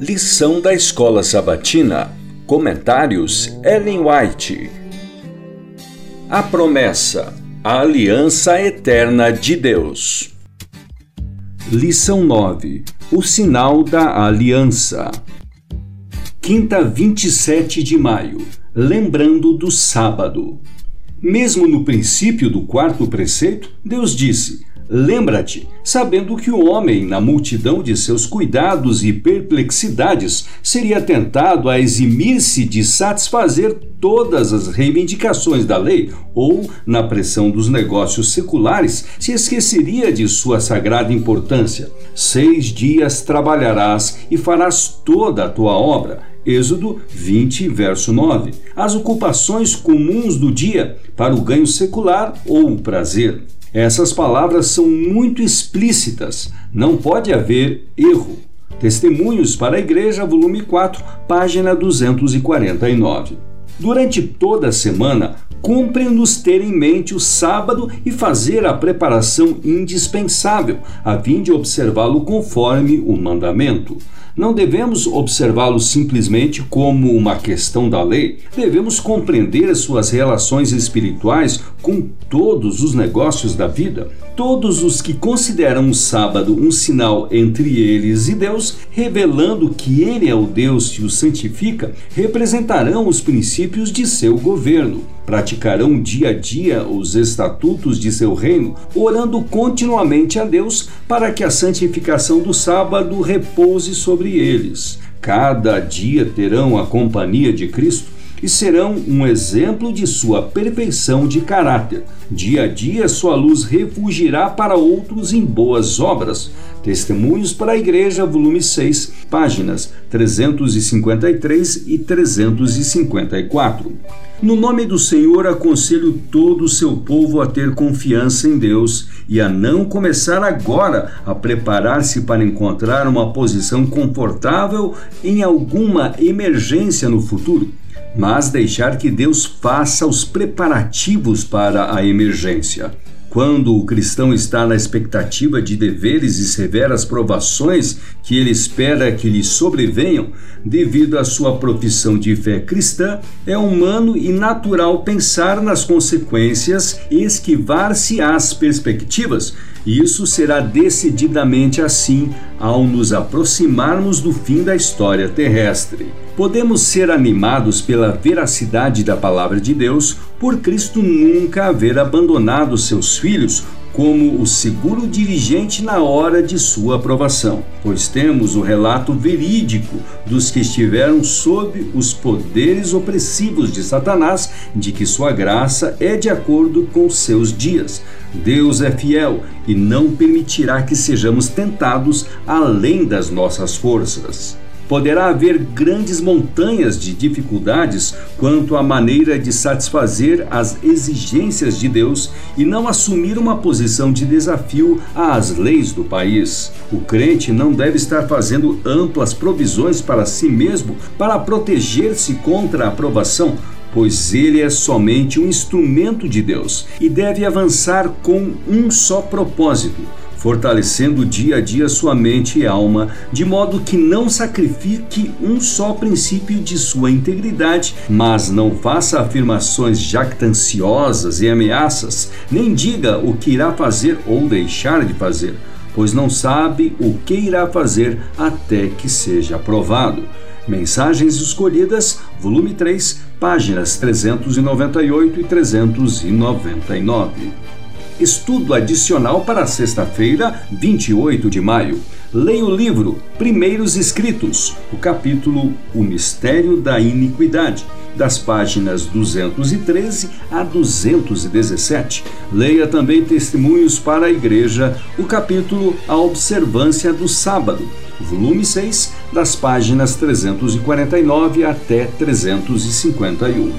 Lição da Escola Sabatina. Comentários Ellen White. A promessa. A aliança eterna de Deus. Lição 9. O sinal da aliança. Quinta, 27 de maio. Lembrando do sábado. Mesmo no princípio do quarto preceito, Deus disse: Lembra-te, sabendo que o homem, na multidão de seus cuidados e perplexidades, seria tentado a eximir-se de satisfazer todas as reivindicações da lei, ou, na pressão dos negócios seculares, se esqueceria de sua sagrada importância. Seis dias trabalharás e farás toda a tua obra. Êxodo 20, verso 9. As ocupações comuns do dia para o ganho secular ou o prazer. Essas palavras são muito explícitas, não pode haver erro. Testemunhos para a Igreja, volume 4, página 249. Durante toda a semana, cumpre-nos ter em mente o sábado e fazer a preparação indispensável, a fim de observá-lo conforme o mandamento. Não devemos observá-lo simplesmente como uma questão da lei, devemos compreender as suas relações espirituais com todos os negócios da vida. Todos os que consideram o sábado um sinal entre eles e Deus, revelando que Ele é o Deus que os santifica, representarão os princípios de seu governo praticarão dia a dia os estatutos de seu reino, orando continuamente a Deus para que a santificação do sábado repouse sobre eles. Cada dia terão a companhia de Cristo e serão um exemplo de sua perfeição de caráter. Dia a dia, sua luz refugirá para outros em boas obras. Testemunhos para a Igreja, volume 6, páginas 353 e 354. No nome do Senhor, aconselho todo o seu povo a ter confiança em Deus e a não começar agora a preparar-se para encontrar uma posição confortável em alguma emergência no futuro mas deixar que Deus faça os preparativos para a emergência. Quando o cristão está na expectativa de deveres e severas provações que ele espera que lhe sobrevenham, devido à sua profissão de fé cristã, é humano e natural pensar nas consequências e esquivar-se às perspectivas. Isso será decididamente assim ao nos aproximarmos do fim da história terrestre. Podemos ser animados pela veracidade da palavra de Deus por Cristo nunca haver abandonado seus filhos como o seguro dirigente na hora de sua aprovação, pois temos o relato verídico dos que estiveram sob os poderes opressivos de Satanás, de que sua graça é de acordo com seus dias. Deus é fiel e não permitirá que sejamos tentados além das nossas forças. Poderá haver grandes montanhas de dificuldades quanto à maneira de satisfazer as exigências de Deus e não assumir uma posição de desafio às leis do país. O crente não deve estar fazendo amplas provisões para si mesmo para proteger-se contra a aprovação, pois ele é somente um instrumento de Deus e deve avançar com um só propósito fortalecendo dia a dia sua mente e alma, de modo que não sacrifique um só princípio de sua integridade, mas não faça afirmações jactanciosas e ameaças, nem diga o que irá fazer ou deixar de fazer, pois não sabe o que irá fazer até que seja aprovado. Mensagens Escolhidas, volume 3, páginas 398 e 399. Estudo adicional para sexta-feira, 28 de maio. Leia o livro Primeiros Escritos, o capítulo O Mistério da Iniquidade, das páginas 213 a 217. Leia também Testemunhos para a Igreja, o capítulo A Observância do Sábado, volume 6, das páginas 349 até 351.